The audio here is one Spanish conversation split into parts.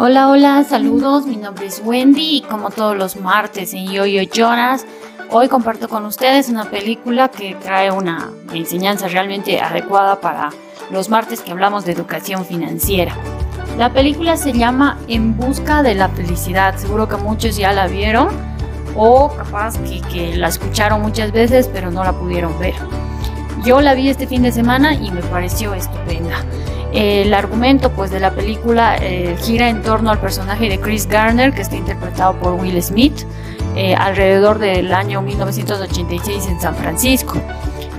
Hola, hola, saludos. Mi nombre es Wendy y como todos los martes en Yo Yo Jonas, hoy comparto con ustedes una película que trae una enseñanza realmente adecuada para los martes que hablamos de educación financiera. La película se llama En busca de la felicidad. Seguro que muchos ya la vieron o capaz que la escucharon muchas veces pero no la pudieron ver. Yo la vi este fin de semana y me pareció estupenda. El argumento pues, de la película eh, gira en torno al personaje de Chris Garner, que está interpretado por Will Smith, eh, alrededor del año 1986 en San Francisco.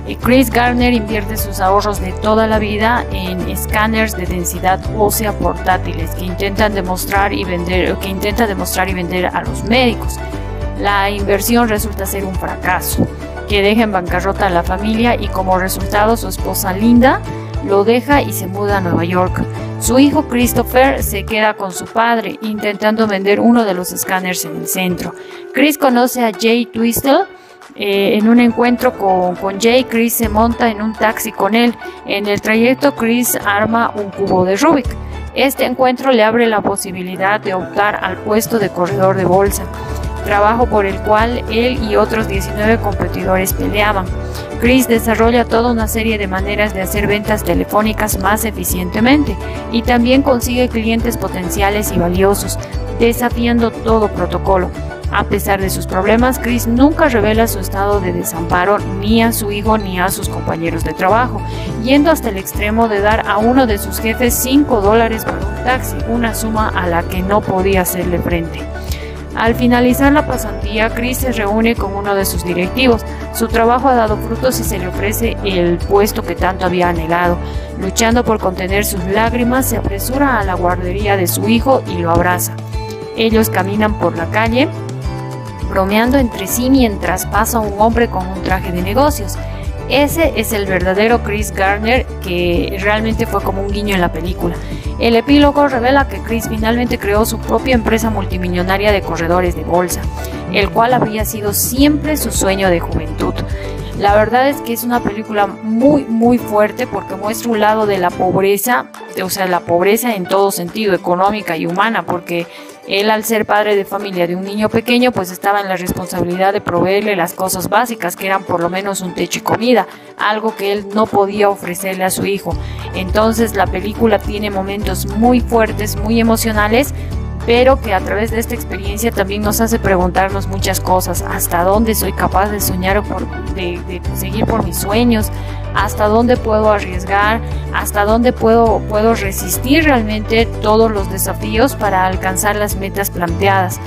Eh, Chris Garner invierte sus ahorros de toda la vida en escáneres de densidad ósea portátiles que intentan demostrar y vender, que intenta demostrar y vender a los médicos. La inversión resulta ser un fracaso que deja en bancarrota a la familia y como resultado su esposa Linda lo deja y se muda a Nueva York. Su hijo Christopher se queda con su padre intentando vender uno de los escáneres en el centro. Chris conoce a Jay Twistle. Eh, en un encuentro con, con Jay, Chris se monta en un taxi con él. En el trayecto, Chris arma un cubo de Rubik. Este encuentro le abre la posibilidad de optar al puesto de corredor de bolsa, trabajo por el cual él y otros 19 competidores peleaban. Chris desarrolla toda una serie de maneras de hacer ventas telefónicas más eficientemente y también consigue clientes potenciales y valiosos, desafiando todo protocolo. A pesar de sus problemas, Chris nunca revela su estado de desamparo ni a su hijo ni a sus compañeros de trabajo, yendo hasta el extremo de dar a uno de sus jefes 5 dólares por un taxi, una suma a la que no podía hacerle frente. Al finalizar la pasantía, Chris se reúne con uno de sus directivos. Su trabajo ha dado frutos y se le ofrece el puesto que tanto había anhelado. Luchando por contener sus lágrimas, se apresura a la guardería de su hijo y lo abraza. Ellos caminan por la calle, bromeando entre sí mientras pasa un hombre con un traje de negocios. Ese es el verdadero Chris Garner que realmente fue como un guiño en la película. El epílogo revela que Chris finalmente creó su propia empresa multimillonaria de corredores de bolsa, el cual había sido siempre su sueño de juventud. La verdad es que es una película muy muy fuerte porque muestra un lado de la pobreza, o sea, la pobreza en todo sentido, económica y humana, porque él al ser padre de familia de un niño pequeño, pues estaba en la responsabilidad de proveerle las cosas básicas, que eran por lo menos un techo y comida, algo que él no podía ofrecerle a su hijo. Entonces la película tiene momentos muy fuertes, muy emocionales, pero que a través de esta experiencia también nos hace preguntarnos muchas cosas, hasta dónde soy capaz de soñar o de, de seguir por mis sueños, hasta dónde puedo arriesgar, hasta dónde puedo, puedo resistir realmente todos los desafíos para alcanzar las metas planteadas.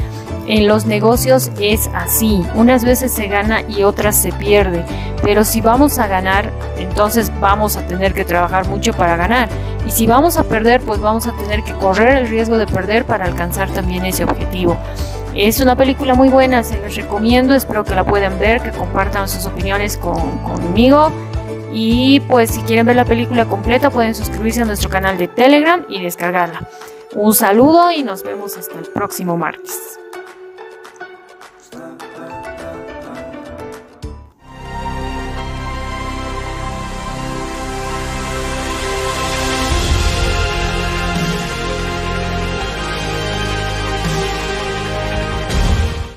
En los negocios es así, unas veces se gana y otras se pierde, pero si vamos a ganar, entonces vamos a tener que trabajar mucho para ganar. Y si vamos a perder, pues vamos a tener que correr el riesgo de perder para alcanzar también ese objetivo. Es una película muy buena, se les recomiendo, espero que la puedan ver, que compartan sus opiniones con, conmigo. Y pues si quieren ver la película completa pueden suscribirse a nuestro canal de Telegram y descargarla. Un saludo y nos vemos hasta el próximo martes.